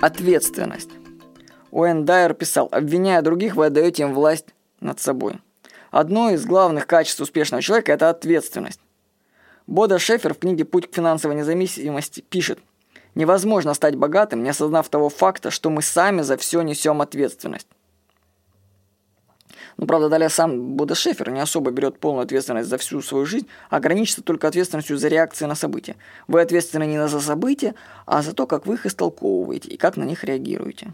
Ответственность. Уэн Дайер писал, обвиняя других, вы отдаете им власть над собой. Одно из главных качеств успешного человека – это ответственность. Бода Шефер в книге «Путь к финансовой независимости» пишет, «Невозможно стать богатым, не осознав того факта, что мы сами за все несем ответственность». Ну, правда, далее сам Бода Шефер не особо берет полную ответственность за всю свою жизнь, а ограничится только ответственностью за реакции на события. Вы ответственны не за события, а за то, как вы их истолковываете и как на них реагируете.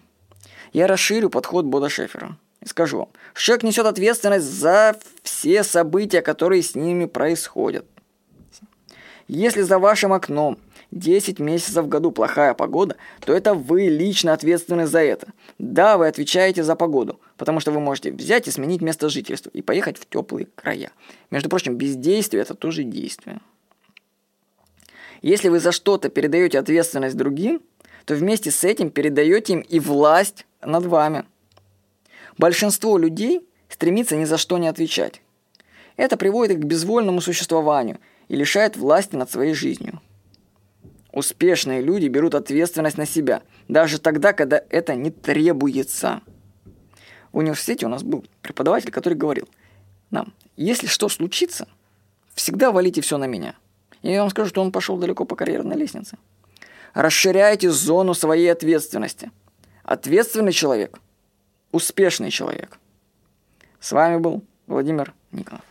Я расширю подход Бода Шефера и скажу вам, что человек несет ответственность за все события, которые с ними происходят. Если за вашим окном 10 месяцев в году плохая погода, то это вы лично ответственны за это. Да, вы отвечаете за погоду, потому что вы можете взять и сменить место жительства и поехать в теплые края. Между прочим, бездействие – это тоже действие. Если вы за что-то передаете ответственность другим, то вместе с этим передаете им и власть над вами. Большинство людей стремится ни за что не отвечать. Это приводит их к безвольному существованию и лишает власти над своей жизнью. Успешные люди берут ответственность на себя, даже тогда, когда это не требуется. В университете у нас был преподаватель, который говорил нам, если что случится, всегда валите все на меня. И я вам скажу, что он пошел далеко по карьерной лестнице. Расширяйте зону своей ответственности. Ответственный человек – успешный человек. С вами был Владимир Никонов.